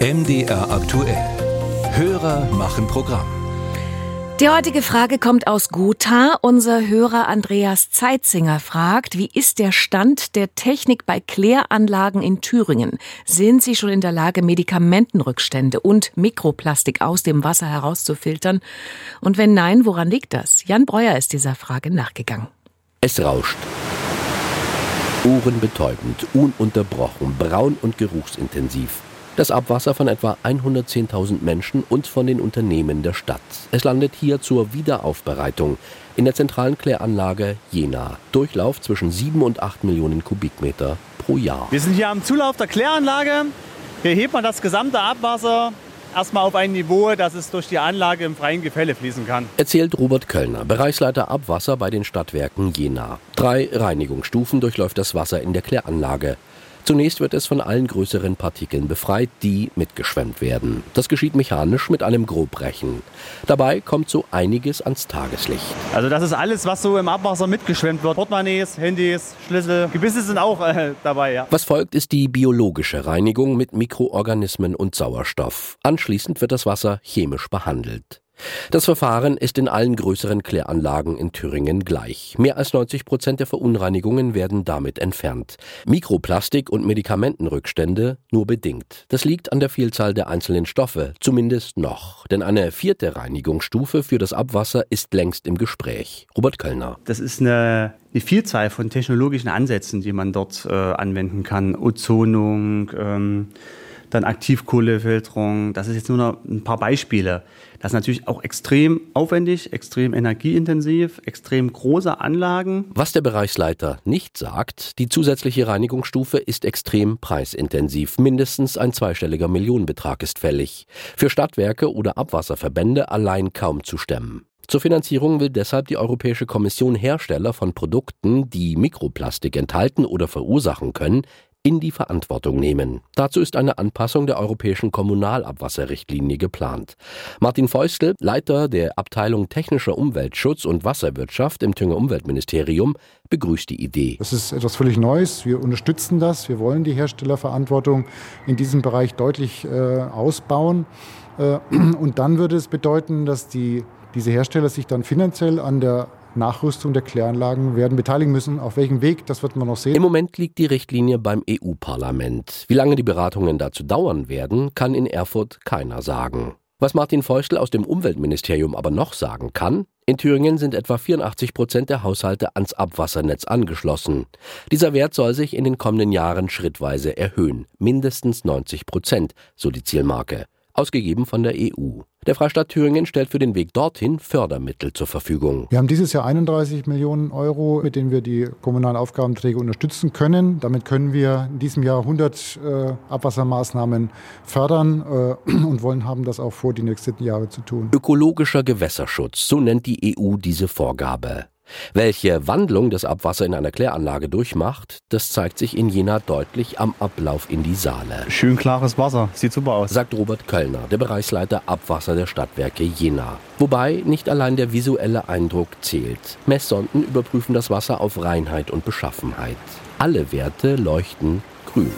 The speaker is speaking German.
MDR aktuell. Hörer machen Programm. Die heutige Frage kommt aus Gotha. Unser Hörer Andreas Zeitzinger fragt, wie ist der Stand der Technik bei Kläranlagen in Thüringen? Sind Sie schon in der Lage, Medikamentenrückstände und Mikroplastik aus dem Wasser herauszufiltern? Und wenn nein, woran liegt das? Jan Breuer ist dieser Frage nachgegangen. Es rauscht. Ohrenbetäubend, ununterbrochen, braun und geruchsintensiv. Das Abwasser von etwa 110.000 Menschen und von den Unternehmen der Stadt. Es landet hier zur Wiederaufbereitung in der zentralen Kläranlage Jena. Durchlauf zwischen 7 und 8 Millionen Kubikmeter pro Jahr. Wir sind hier am Zulauf der Kläranlage. Hier hebt man das gesamte Abwasser erstmal auf ein Niveau, dass es durch die Anlage im freien Gefälle fließen kann. Erzählt Robert Köllner, Bereichsleiter Abwasser bei den Stadtwerken Jena. Drei Reinigungsstufen durchläuft das Wasser in der Kläranlage. Zunächst wird es von allen größeren Partikeln befreit, die mitgeschwemmt werden. Das geschieht mechanisch mit einem Grobrechen. Dabei kommt so einiges ans Tageslicht. Also das ist alles, was so im Abwasser mitgeschwemmt wird. Portemonnaies, Handys, Schlüssel, Gebisse sind auch äh, dabei. Ja. Was folgt, ist die biologische Reinigung mit Mikroorganismen und Sauerstoff. Anschließend wird das Wasser chemisch behandelt. Das Verfahren ist in allen größeren Kläranlagen in Thüringen gleich. Mehr als 90 Prozent der Verunreinigungen werden damit entfernt. Mikroplastik und Medikamentenrückstände nur bedingt. Das liegt an der Vielzahl der einzelnen Stoffe, zumindest noch. Denn eine vierte Reinigungsstufe für das Abwasser ist längst im Gespräch. Robert Köllner. Das ist eine, eine Vielzahl von technologischen Ansätzen, die man dort äh, anwenden kann. Ozonung, ähm, dann Aktivkohlefilterung. Das ist jetzt nur noch ein paar Beispiele. Das ist natürlich auch extrem aufwendig, extrem energieintensiv, extrem große Anlagen. Was der Bereichsleiter nicht sagt, die zusätzliche Reinigungsstufe ist extrem preisintensiv. Mindestens ein zweistelliger Millionenbetrag ist fällig. Für Stadtwerke oder Abwasserverbände allein kaum zu stemmen. Zur Finanzierung will deshalb die Europäische Kommission Hersteller von Produkten, die Mikroplastik enthalten oder verursachen können, in die Verantwortung nehmen. Dazu ist eine Anpassung der europäischen Kommunalabwasserrichtlinie geplant. Martin Feustel, Leiter der Abteilung Technischer Umweltschutz und Wasserwirtschaft im Thüringer Umweltministerium, begrüßt die Idee. Das ist etwas völlig Neues. Wir unterstützen das. Wir wollen die Herstellerverantwortung in diesem Bereich deutlich äh, ausbauen. Äh, und dann würde es bedeuten, dass die, diese Hersteller sich dann finanziell an der Nachrüstung der Kläranlagen werden beteiligen müssen. Auf welchem Weg, das wird man noch sehen. Im Moment liegt die Richtlinie beim EU-Parlament. Wie lange die Beratungen dazu dauern werden, kann in Erfurt keiner sagen. Was Martin Feustel aus dem Umweltministerium aber noch sagen kann, in Thüringen sind etwa 84 Prozent der Haushalte ans Abwassernetz angeschlossen. Dieser Wert soll sich in den kommenden Jahren schrittweise erhöhen. Mindestens 90 Prozent, so die Zielmarke ausgegeben von der EU. Der Freistaat Thüringen stellt für den Weg dorthin Fördermittel zur Verfügung. Wir haben dieses Jahr 31 Millionen Euro, mit denen wir die kommunalen Aufgabenträger unterstützen können. Damit können wir in diesem Jahr 100 äh, Abwassermaßnahmen fördern äh, und wollen haben das auch vor, die nächsten Jahre zu tun. Ökologischer Gewässerschutz, so nennt die EU diese Vorgabe. Welche Wandlung das Abwasser in einer Kläranlage durchmacht, das zeigt sich in Jena deutlich am Ablauf in die Saale. Schön klares Wasser, sieht super aus. Sagt Robert Köllner, der Bereichsleiter Abwasser der Stadtwerke Jena. Wobei nicht allein der visuelle Eindruck zählt. Messsonden überprüfen das Wasser auf Reinheit und Beschaffenheit. Alle Werte leuchten grün.